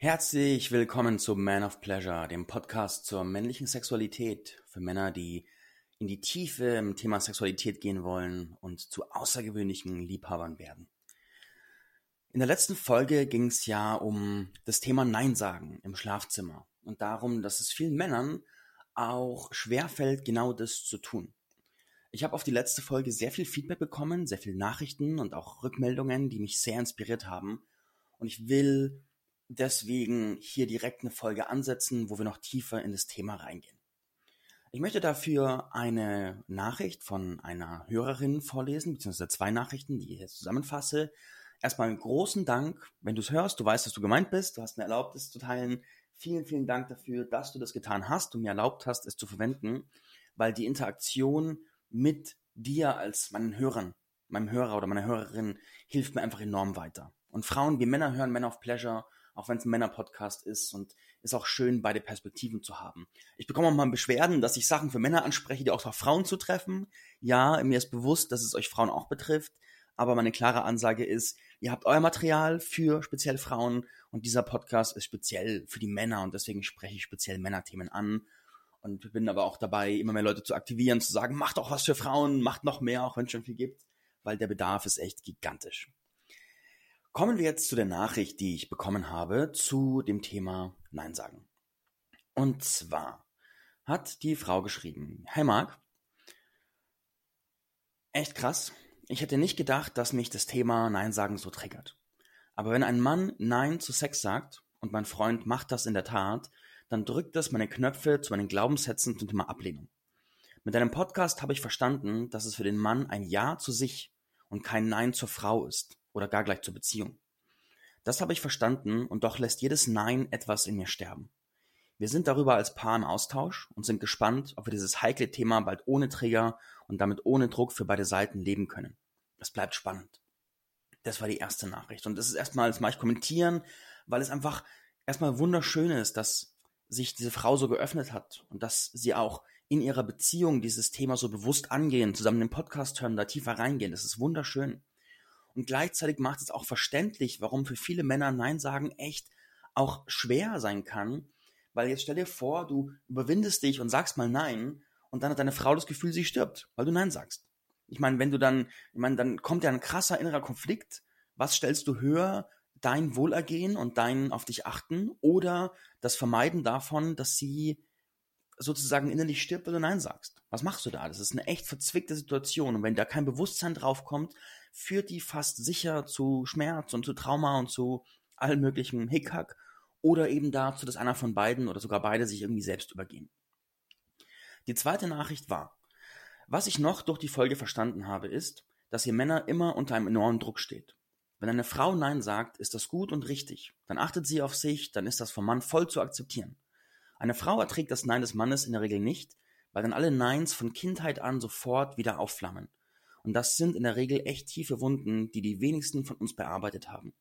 Herzlich willkommen zu Man of Pleasure, dem Podcast zur männlichen Sexualität für Männer, die in die Tiefe im Thema Sexualität gehen wollen und zu außergewöhnlichen Liebhabern werden. In der letzten Folge ging es ja um das Thema Nein sagen im Schlafzimmer und darum, dass es vielen Männern auch schwerfällt, genau das zu tun. Ich habe auf die letzte Folge sehr viel Feedback bekommen, sehr viele Nachrichten und auch Rückmeldungen, die mich sehr inspiriert haben. Und ich will deswegen hier direkt eine Folge ansetzen, wo wir noch tiefer in das Thema reingehen. Ich möchte dafür eine Nachricht von einer Hörerin vorlesen, beziehungsweise zwei Nachrichten, die ich jetzt zusammenfasse. Erstmal einen großen Dank, wenn du es hörst, du weißt, dass du gemeint bist, du hast mir erlaubt, es zu teilen. Vielen, vielen Dank dafür, dass du das getan hast und mir erlaubt hast, es zu verwenden, weil die Interaktion mit dir als meinen Hörern, meinem Hörer oder meiner Hörerin hilft mir einfach enorm weiter. Und Frauen wie Männer hören Men of Pleasure auch wenn es ein Männer-Podcast ist und ist auch schön, beide Perspektiven zu haben. Ich bekomme auch mal Beschwerden, dass ich Sachen für Männer anspreche, die auch auf Frauen zu treffen. Ja, mir ist bewusst, dass es euch Frauen auch betrifft, aber meine klare Ansage ist, ihr habt euer Material für speziell Frauen und dieser Podcast ist speziell für die Männer und deswegen spreche ich speziell Männerthemen an und bin aber auch dabei, immer mehr Leute zu aktivieren, zu sagen, macht auch was für Frauen, macht noch mehr, auch wenn es schon viel gibt, weil der Bedarf ist echt gigantisch. Kommen wir jetzt zu der Nachricht, die ich bekommen habe zu dem Thema Nein sagen. Und zwar hat die Frau geschrieben, Hey Marc, echt krass. Ich hätte nicht gedacht, dass mich das Thema Nein sagen so triggert. Aber wenn ein Mann Nein zu Sex sagt und mein Freund macht das in der Tat, dann drückt das meine Knöpfe zu meinen Glaubenssätzen zum Thema Ablehnung. Mit deinem Podcast habe ich verstanden, dass es für den Mann ein Ja zu sich und kein Nein zur Frau ist oder gar gleich zur Beziehung. Das habe ich verstanden und doch lässt jedes Nein etwas in mir sterben. Wir sind darüber als Paar im Austausch und sind gespannt, ob wir dieses heikle Thema bald ohne Trigger und damit ohne Druck für beide Seiten leben können. Es bleibt spannend. Das war die erste Nachricht. Und das ist erstmal, das mache ich kommentieren, weil es einfach erstmal wunderschön ist, dass sich diese Frau so geöffnet hat und dass sie auch in ihrer Beziehung dieses Thema so bewusst angehen, zusammen den Podcast hören, da tiefer reingehen. Das ist wunderschön. Und gleichzeitig macht es auch verständlich, warum für viele Männer Nein sagen echt auch schwer sein kann. Weil jetzt stell dir vor, du überwindest dich und sagst mal Nein und dann hat deine Frau das Gefühl, sie stirbt, weil du Nein sagst. Ich meine, wenn du dann, ich meine, dann kommt ja ein krasser innerer Konflikt. Was stellst du höher? Dein Wohlergehen und dein auf dich achten oder das Vermeiden davon, dass sie sozusagen innerlich stirbt, weil du Nein sagst. Was machst du da? Das ist eine echt verzwickte Situation. Und wenn da kein Bewusstsein drauf kommt, führt die fast sicher zu Schmerz und zu Trauma und zu allem möglichen Hickhack oder eben dazu, dass einer von beiden oder sogar beide sich irgendwie selbst übergehen. Die zweite Nachricht war, was ich noch durch die Folge verstanden habe, ist, dass ihr Männer immer unter einem enormen Druck steht. Wenn eine Frau Nein sagt, ist das gut und richtig. Dann achtet sie auf sich, dann ist das vom Mann voll zu akzeptieren. Eine Frau erträgt das Nein des Mannes in der Regel nicht, weil dann alle Neins von Kindheit an sofort wieder aufflammen. Und das sind in der Regel echt tiefe Wunden, die die wenigsten von uns bearbeitet haben.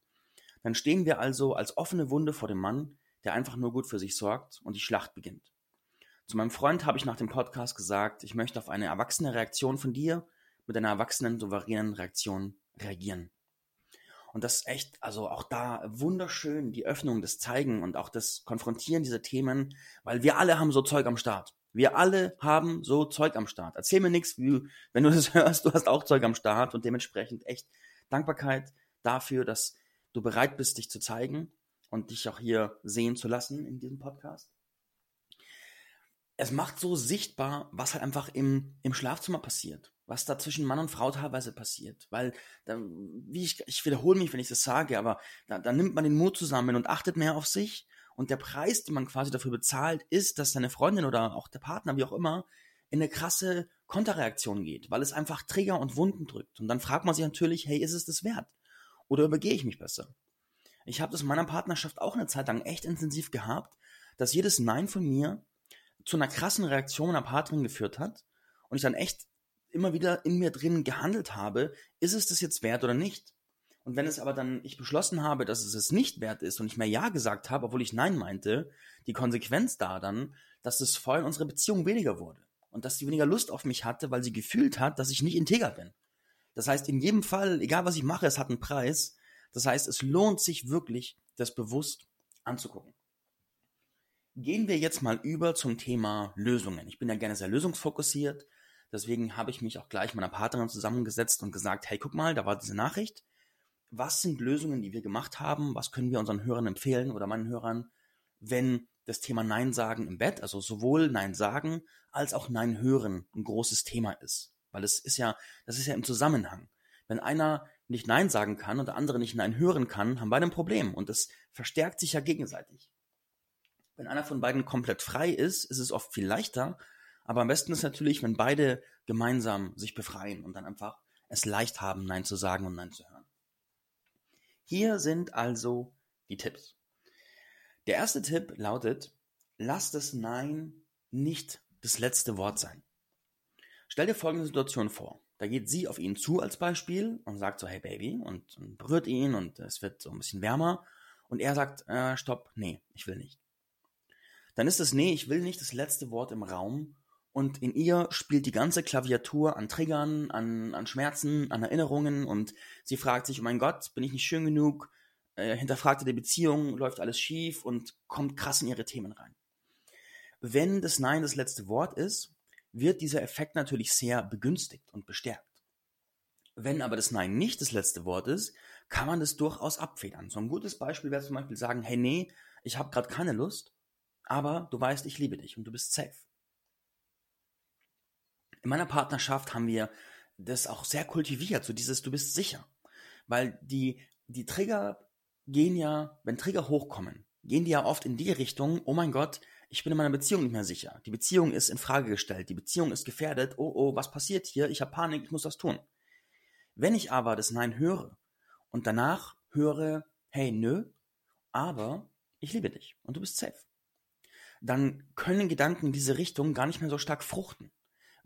Dann stehen wir also als offene Wunde vor dem Mann, der einfach nur gut für sich sorgt und die Schlacht beginnt. Zu meinem Freund habe ich nach dem Podcast gesagt, ich möchte auf eine erwachsene Reaktion von dir mit einer erwachsenen, souveränen Reaktion reagieren. Und das ist echt, also auch da wunderschön, die Öffnung, das Zeigen und auch das Konfrontieren dieser Themen, weil wir alle haben so Zeug am Start. Wir alle haben so Zeug am Start. Erzähl mir nichts, wenn du das hörst, du hast auch Zeug am Start und dementsprechend echt Dankbarkeit dafür, dass du bereit bist, dich zu zeigen und dich auch hier sehen zu lassen in diesem Podcast. Es macht so sichtbar, was halt einfach im, im Schlafzimmer passiert was da zwischen Mann und Frau teilweise passiert. Weil, da, wie ich, ich wiederhole mich, wenn ich das sage, aber da, da nimmt man den Mut zusammen und achtet mehr auf sich. Und der Preis, den man quasi dafür bezahlt, ist, dass seine Freundin oder auch der Partner, wie auch immer, in eine krasse Konterreaktion geht, weil es einfach Trigger und Wunden drückt. Und dann fragt man sich natürlich, hey, ist es das wert? Oder übergehe ich mich besser? Ich habe das in meiner Partnerschaft auch eine Zeit lang echt intensiv gehabt, dass jedes Nein von mir zu einer krassen Reaktion meiner Partnerin geführt hat und ich dann echt immer wieder in mir drin gehandelt habe, ist es das jetzt wert oder nicht? Und wenn es aber dann ich beschlossen habe, dass es es nicht wert ist und ich mehr Ja gesagt habe, obwohl ich Nein meinte, die Konsequenz da dann, dass das Feuer in unserer Beziehung weniger wurde und dass sie weniger Lust auf mich hatte, weil sie gefühlt hat, dass ich nicht integer bin. Das heißt, in jedem Fall, egal was ich mache, es hat einen Preis. Das heißt, es lohnt sich wirklich, das bewusst anzugucken. Gehen wir jetzt mal über zum Thema Lösungen. Ich bin ja gerne sehr lösungsfokussiert. Deswegen habe ich mich auch gleich mit meiner Partnerin zusammengesetzt und gesagt, hey, guck mal, da war diese Nachricht. Was sind Lösungen, die wir gemacht haben? Was können wir unseren Hörern empfehlen oder meinen Hörern, wenn das Thema Nein sagen im Bett, also sowohl Nein sagen als auch Nein hören ein großes Thema ist. Weil es ist ja, das ist ja im Zusammenhang. Wenn einer nicht Nein sagen kann und der andere nicht Nein hören kann, haben beide ein Problem und das verstärkt sich ja gegenseitig. Wenn einer von beiden komplett frei ist, ist es oft viel leichter, aber am besten ist natürlich, wenn beide gemeinsam sich befreien und dann einfach es leicht haben, Nein zu sagen und Nein zu hören. Hier sind also die Tipps. Der erste Tipp lautet, lass das Nein nicht das letzte Wort sein. Stell dir folgende Situation vor. Da geht sie auf ihn zu als Beispiel und sagt so, hey Baby, und, und berührt ihn und es wird so ein bisschen wärmer. Und er sagt, äh, stopp, nee, ich will nicht. Dann ist das Nee, ich will nicht das letzte Wort im Raum und in ihr spielt die ganze Klaviatur an Triggern, an, an Schmerzen, an Erinnerungen und sie fragt sich, oh mein Gott, bin ich nicht schön genug? Äh, hinterfragt die Beziehung, läuft alles schief und kommt krass in ihre Themen rein. Wenn das Nein das letzte Wort ist, wird dieser Effekt natürlich sehr begünstigt und bestärkt. Wenn aber das Nein nicht das letzte Wort ist, kann man das durchaus abfedern. So ein gutes Beispiel wäre zum Beispiel sagen, hey nee, ich habe gerade keine Lust, aber du weißt, ich liebe dich und du bist safe. In meiner Partnerschaft haben wir das auch sehr kultiviert, so dieses du bist sicher. Weil die, die Trigger gehen ja, wenn Trigger hochkommen, gehen die ja oft in die Richtung, oh mein Gott, ich bin in meiner Beziehung nicht mehr sicher. Die Beziehung ist in Frage gestellt, die Beziehung ist gefährdet, oh oh, was passiert hier? Ich habe Panik, ich muss was tun. Wenn ich aber das Nein höre und danach höre, hey, nö, aber ich liebe dich und du bist safe, dann können Gedanken in diese Richtung gar nicht mehr so stark fruchten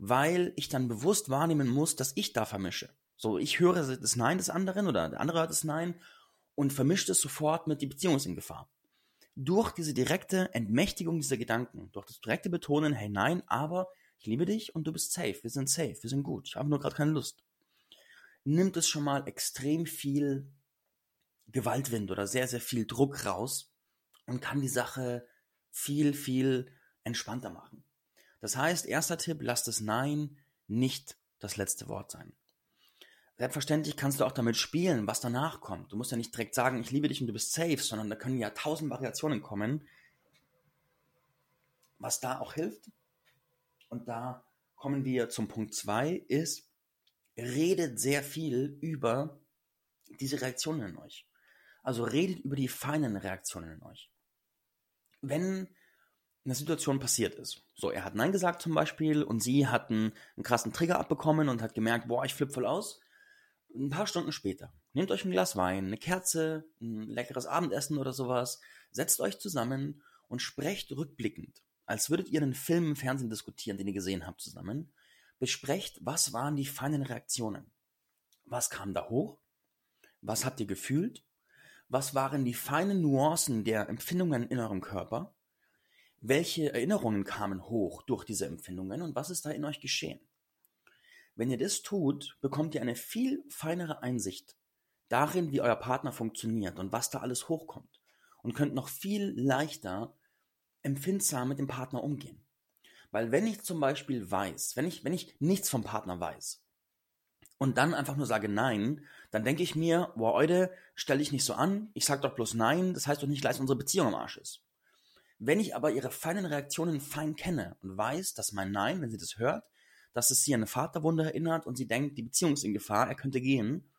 weil ich dann bewusst wahrnehmen muss, dass ich da vermische. So, ich höre das Nein des anderen oder der andere hört das Nein und vermischt es sofort mit die Beziehung ist in Gefahr. Durch diese direkte Entmächtigung dieser Gedanken, durch das direkte Betonen, hey nein, aber ich liebe dich und du bist safe, wir sind safe, wir sind gut, ich habe nur gerade keine Lust, nimmt es schon mal extrem viel Gewaltwind oder sehr, sehr viel Druck raus und kann die Sache viel, viel entspannter machen. Das heißt, erster Tipp, lass das Nein nicht das letzte Wort sein. Selbstverständlich kannst du auch damit spielen, was danach kommt. Du musst ja nicht direkt sagen, ich liebe dich und du bist safe, sondern da können ja tausend Variationen kommen, was da auch hilft. Und da kommen wir zum Punkt 2, ist, redet sehr viel über diese Reaktionen in euch. Also redet über die feinen Reaktionen in euch. Wenn eine Situation passiert ist. So, er hat Nein gesagt zum Beispiel und sie hatten einen krassen Trigger abbekommen und hat gemerkt, boah, ich flipp voll aus. Ein paar Stunden später, nehmt euch ein Glas Wein, eine Kerze, ein leckeres Abendessen oder sowas, setzt euch zusammen und sprecht rückblickend, als würdet ihr einen Film im Fernsehen diskutieren, den ihr gesehen habt zusammen. Besprecht, was waren die feinen Reaktionen? Was kam da hoch? Was habt ihr gefühlt? Was waren die feinen Nuancen der Empfindungen in eurem Körper? Welche Erinnerungen kamen hoch durch diese Empfindungen und was ist da in euch geschehen? Wenn ihr das tut, bekommt ihr eine viel feinere Einsicht darin, wie euer Partner funktioniert und was da alles hochkommt und könnt noch viel leichter empfindsam mit dem Partner umgehen. Weil wenn ich zum Beispiel weiß, wenn ich, wenn ich nichts vom Partner weiß und dann einfach nur sage Nein, dann denke ich mir, boah, heute stelle ich nicht so an, ich sage doch bloß Nein, das heißt doch nicht, dass unsere Beziehung am Arsch ist. Wenn ich aber ihre feinen Reaktionen fein kenne und weiß, dass mein Nein, wenn sie das hört, dass es sie an eine Vaterwunde erinnert und sie denkt, die Beziehung ist in Gefahr, er könnte gehen.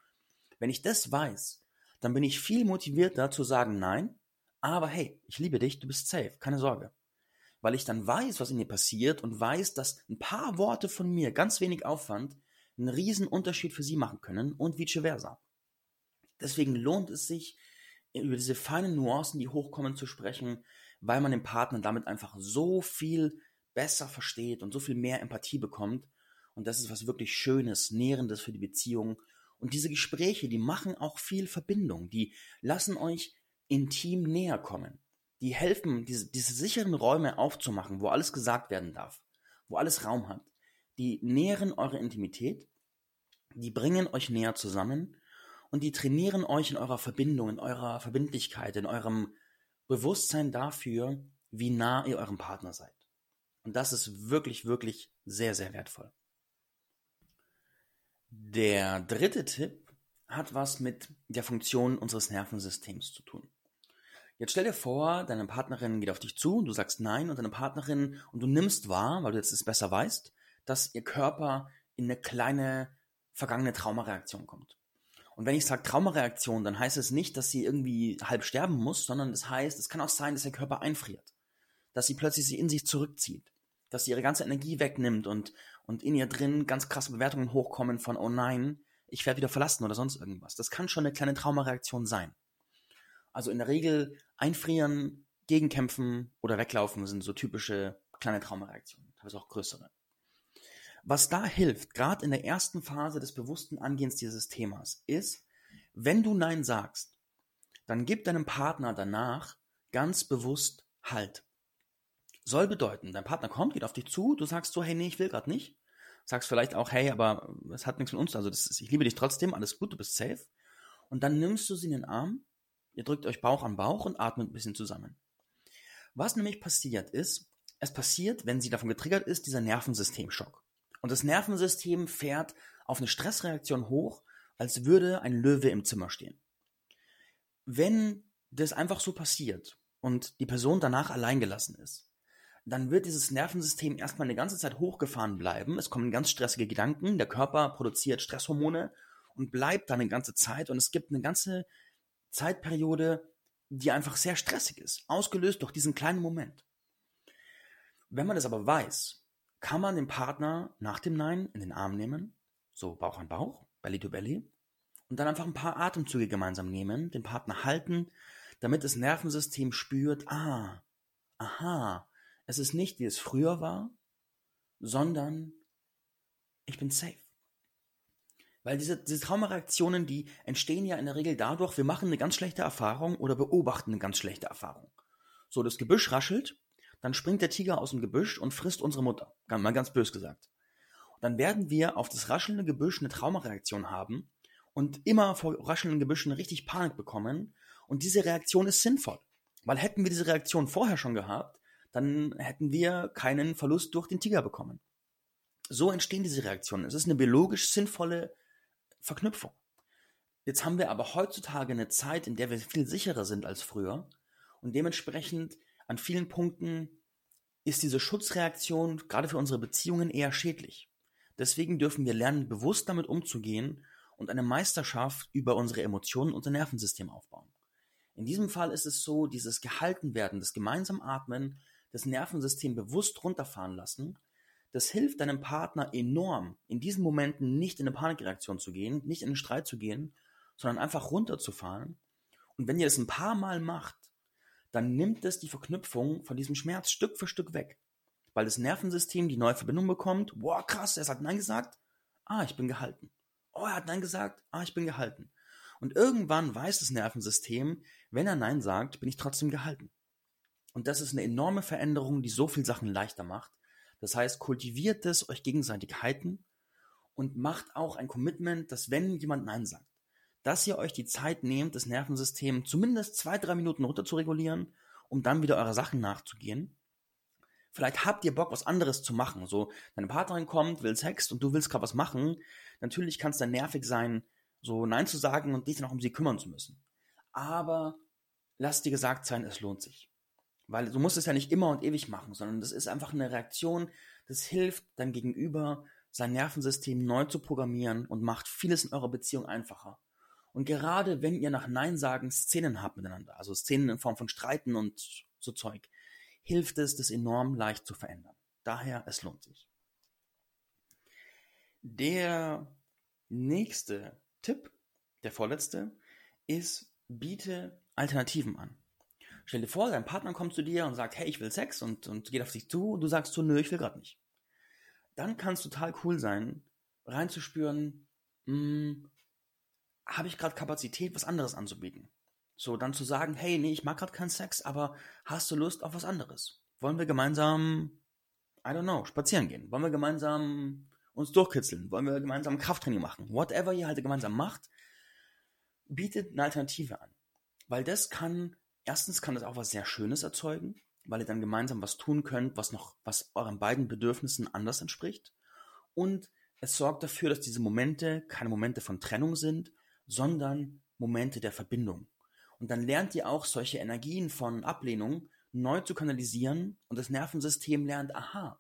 Wenn ich das weiß, dann bin ich viel motivierter zu sagen Nein, aber hey, ich liebe dich, du bist safe, keine Sorge. Weil ich dann weiß, was in ihr passiert und weiß, dass ein paar Worte von mir, ganz wenig Aufwand, einen riesen Unterschied für sie machen können und vice versa. Deswegen lohnt es sich, über diese feinen Nuancen, die hochkommen, zu sprechen, weil man den Partner damit einfach so viel besser versteht und so viel mehr Empathie bekommt. Und das ist was wirklich Schönes, Nährendes für die Beziehung. Und diese Gespräche, die machen auch viel Verbindung. Die lassen euch intim näher kommen. Die helfen, diese, diese sicheren Räume aufzumachen, wo alles gesagt werden darf, wo alles Raum hat. Die nähren eure Intimität, die bringen euch näher zusammen und die trainieren euch in eurer Verbindung, in eurer Verbindlichkeit, in eurem Bewusstsein dafür, wie nah ihr eurem Partner seid. Und das ist wirklich, wirklich sehr, sehr wertvoll. Der dritte Tipp hat was mit der Funktion unseres Nervensystems zu tun. Jetzt stell dir vor, deine Partnerin geht auf dich zu, und du sagst nein und deine Partnerin und du nimmst wahr, weil du jetzt es besser weißt, dass ihr Körper in eine kleine vergangene Traumareaktion kommt. Und wenn ich sage Traumareaktion, dann heißt es nicht, dass sie irgendwie halb sterben muss, sondern es das heißt, es kann auch sein, dass ihr Körper einfriert, dass sie plötzlich sie in sich zurückzieht, dass sie ihre ganze Energie wegnimmt und, und in ihr drin ganz krasse Bewertungen hochkommen von, oh nein, ich werde wieder verlassen oder sonst irgendwas. Das kann schon eine kleine Traumareaktion sein. Also in der Regel einfrieren, gegenkämpfen oder weglaufen sind so typische kleine Traumareaktionen, teilweise auch größere. Was da hilft, gerade in der ersten Phase des bewussten Angehens dieses Themas, ist, wenn du Nein sagst, dann gib deinem Partner danach ganz bewusst Halt. Soll bedeuten, dein Partner kommt, geht auf dich zu, du sagst so, hey, nee, ich will gerade nicht. Sagst vielleicht auch, hey, aber es hat nichts mit uns, also ist, ich liebe dich trotzdem, alles gut, du bist safe. Und dann nimmst du sie in den Arm, ihr drückt euch Bauch an Bauch und atmet ein bisschen zusammen. Was nämlich passiert ist, es passiert, wenn sie davon getriggert ist, dieser Nervensystemschock. Und das Nervensystem fährt auf eine Stressreaktion hoch, als würde ein Löwe im Zimmer stehen. Wenn das einfach so passiert und die Person danach allein gelassen ist, dann wird dieses Nervensystem erstmal eine ganze Zeit hochgefahren bleiben. Es kommen ganz stressige Gedanken, der Körper produziert Stresshormone und bleibt dann eine ganze Zeit und es gibt eine ganze Zeitperiode, die einfach sehr stressig ist, ausgelöst durch diesen kleinen Moment. Wenn man das aber weiß, kann man den Partner nach dem Nein in den Arm nehmen, so Bauch an Bauch, Belly to Belly, und dann einfach ein paar Atemzüge gemeinsam nehmen, den Partner halten, damit das Nervensystem spürt, ah, aha, es ist nicht wie es früher war, sondern ich bin safe. Weil diese, diese Traumareaktionen, die entstehen ja in der Regel dadurch, wir machen eine ganz schlechte Erfahrung oder beobachten eine ganz schlechte Erfahrung. So, das Gebüsch raschelt dann springt der Tiger aus dem Gebüsch und frisst unsere Mutter. Mal ganz bös gesagt. Dann werden wir auf das raschelnde Gebüsch eine Traumareaktion haben und immer vor raschelnden Gebüschen richtig Panik bekommen. Und diese Reaktion ist sinnvoll. Weil hätten wir diese Reaktion vorher schon gehabt, dann hätten wir keinen Verlust durch den Tiger bekommen. So entstehen diese Reaktionen. Es ist eine biologisch sinnvolle Verknüpfung. Jetzt haben wir aber heutzutage eine Zeit, in der wir viel sicherer sind als früher und dementsprechend an vielen Punkten ist diese Schutzreaktion gerade für unsere Beziehungen eher schädlich. Deswegen dürfen wir lernen, bewusst damit umzugehen und eine Meisterschaft über unsere Emotionen und unser Nervensystem aufbauen. In diesem Fall ist es so, dieses Gehaltenwerden, das gemeinsam Atmen, das Nervensystem bewusst runterfahren lassen, das hilft deinem Partner enorm, in diesen Momenten nicht in eine Panikreaktion zu gehen, nicht in einen Streit zu gehen, sondern einfach runterzufahren. Und wenn ihr das ein paar Mal macht, dann nimmt es die Verknüpfung von diesem Schmerz Stück für Stück weg. Weil das Nervensystem die neue Verbindung bekommt, boah, krass, er hat Nein gesagt, ah, ich bin gehalten. Oh, er hat Nein gesagt, ah, ich bin gehalten. Und irgendwann weiß das Nervensystem, wenn er Nein sagt, bin ich trotzdem gehalten. Und das ist eine enorme Veränderung, die so viel Sachen leichter macht. Das heißt, kultiviert es, euch gegenseitig halten und macht auch ein Commitment, dass wenn jemand Nein sagt, dass ihr euch die Zeit nehmt, das Nervensystem zumindest zwei, drei Minuten runter zu regulieren, um dann wieder eurer Sachen nachzugehen. Vielleicht habt ihr Bock, was anderes zu machen. So, deine Partnerin kommt, will Sex und du willst gerade was machen. Natürlich kann es dann nervig sein, so Nein zu sagen und dich dann auch um sie kümmern zu müssen. Aber lass dir gesagt sein, es lohnt sich. Weil du musst es ja nicht immer und ewig machen, sondern das ist einfach eine Reaktion, das hilft deinem Gegenüber, sein Nervensystem neu zu programmieren und macht vieles in eurer Beziehung einfacher. Und gerade wenn ihr nach Nein sagen Szenen habt miteinander, also Szenen in Form von Streiten und so Zeug, hilft es, das enorm leicht zu verändern. Daher, es lohnt sich. Der nächste Tipp, der vorletzte, ist, biete Alternativen an. Stell dir vor, dein Partner kommt zu dir und sagt, hey, ich will Sex und, und geht auf dich zu und du sagst so, nö, ich will gerade nicht. Dann kann es total cool sein, reinzuspüren, mh, hm, habe ich gerade Kapazität, was anderes anzubieten. So, dann zu sagen, hey, nee, ich mag gerade keinen Sex, aber hast du Lust auf was anderes? Wollen wir gemeinsam, I don't know, spazieren gehen? Wollen wir gemeinsam uns durchkitzeln? Wollen wir gemeinsam Krafttraining machen? Whatever ihr halt gemeinsam macht, bietet eine Alternative an. Weil das kann erstens kann es auch was sehr Schönes erzeugen, weil ihr dann gemeinsam was tun könnt, was noch, was euren beiden Bedürfnissen anders entspricht. Und es sorgt dafür, dass diese Momente keine Momente von Trennung sind, sondern Momente der Verbindung. Und dann lernt ihr auch solche Energien von Ablehnung neu zu kanalisieren und das Nervensystem lernt, aha,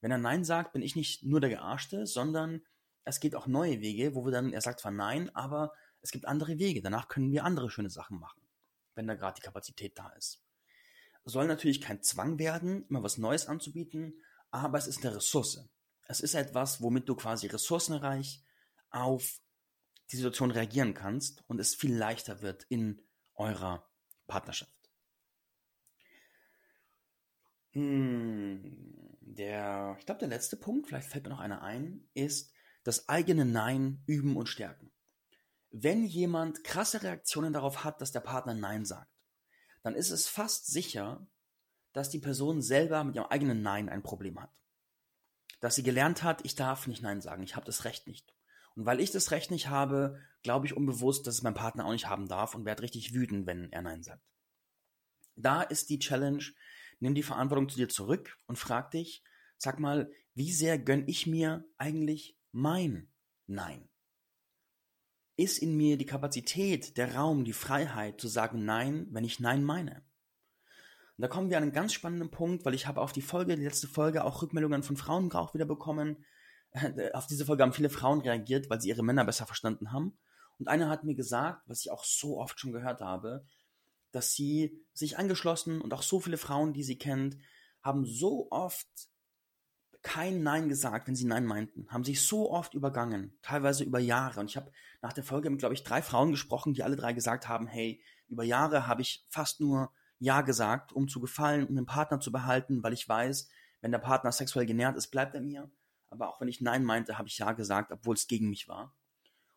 wenn er Nein sagt, bin ich nicht nur der Gearschte, sondern es geht auch neue Wege, wo wir dann, er sagt zwar Nein, aber es gibt andere Wege. Danach können wir andere schöne Sachen machen, wenn da gerade die Kapazität da ist. Soll natürlich kein Zwang werden, immer was Neues anzubieten, aber es ist eine Ressource. Es ist etwas, womit du quasi ressourcenreich auf die Situation reagieren kannst und es viel leichter wird in eurer Partnerschaft. Hm, der, ich glaube, der letzte Punkt, vielleicht fällt mir noch einer ein, ist das eigene Nein üben und stärken. Wenn jemand krasse Reaktionen darauf hat, dass der Partner Nein sagt, dann ist es fast sicher, dass die Person selber mit ihrem eigenen Nein ein Problem hat. Dass sie gelernt hat, ich darf nicht Nein sagen, ich habe das Recht nicht. Und weil ich das Recht nicht habe, glaube ich unbewusst, dass es mein Partner auch nicht haben darf und werde richtig wütend, wenn er Nein sagt. Da ist die Challenge, nimm die Verantwortung zu dir zurück und frag dich, sag mal, wie sehr gönn ich mir eigentlich mein Nein? Ist in mir die Kapazität, der Raum, die Freiheit zu sagen Nein, wenn ich Nein meine? Und da kommen wir an einen ganz spannenden Punkt, weil ich habe auf die Folge, die letzte Folge, auch Rückmeldungen von Frauen auch wieder bekommen. Auf diese Folge haben viele Frauen reagiert, weil sie ihre Männer besser verstanden haben. Und einer hat mir gesagt, was ich auch so oft schon gehört habe, dass sie sich angeschlossen und auch so viele Frauen, die sie kennt, haben so oft kein Nein gesagt, wenn sie Nein meinten, haben sich so oft übergangen, teilweise über Jahre. Und ich habe nach der Folge mit, glaube ich, drei Frauen gesprochen, die alle drei gesagt haben, hey, über Jahre habe ich fast nur Ja gesagt, um zu gefallen, um den Partner zu behalten, weil ich weiß, wenn der Partner sexuell genährt ist, bleibt er mir. Aber auch wenn ich Nein meinte, habe ich Ja gesagt, obwohl es gegen mich war.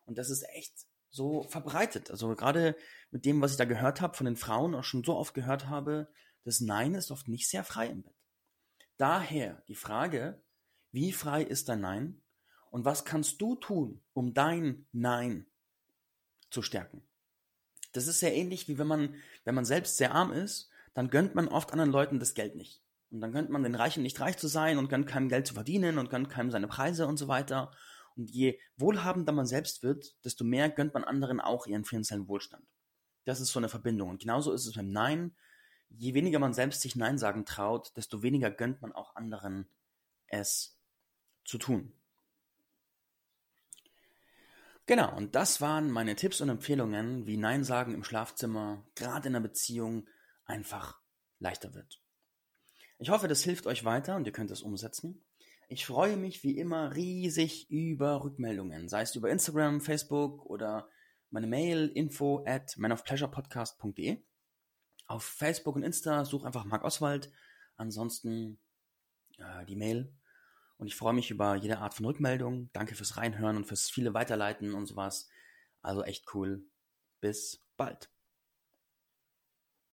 Und das ist echt so verbreitet. Also gerade mit dem, was ich da gehört habe von den Frauen, auch schon so oft gehört habe, das Nein ist oft nicht sehr frei im Bett. Daher die Frage, wie frei ist dein Nein und was kannst du tun, um dein Nein zu stärken? Das ist sehr ähnlich wie wenn man, wenn man selbst sehr arm ist, dann gönnt man oft anderen Leuten das Geld nicht. Und dann gönnt man den Reichen nicht reich zu sein und gönnt keinem Geld zu verdienen und gönnt keinem seine Preise und so weiter. Und je wohlhabender man selbst wird, desto mehr gönnt man anderen auch ihren finanziellen Wohlstand. Das ist so eine Verbindung. Und genauso ist es beim Nein. Je weniger man selbst sich Nein sagen traut, desto weniger gönnt man auch anderen es zu tun. Genau, und das waren meine Tipps und Empfehlungen, wie Nein sagen im Schlafzimmer, gerade in einer Beziehung, einfach leichter wird. Ich hoffe, das hilft euch weiter und ihr könnt es umsetzen. Ich freue mich wie immer riesig über Rückmeldungen, sei es über Instagram, Facebook oder meine Mail info at manofpleasurepodcast.de. Auf Facebook und Insta such einfach Marc Oswald. Ansonsten äh, die Mail. Und ich freue mich über jede Art von Rückmeldung. Danke fürs Reinhören und fürs viele Weiterleiten und sowas. Also echt cool. Bis bald.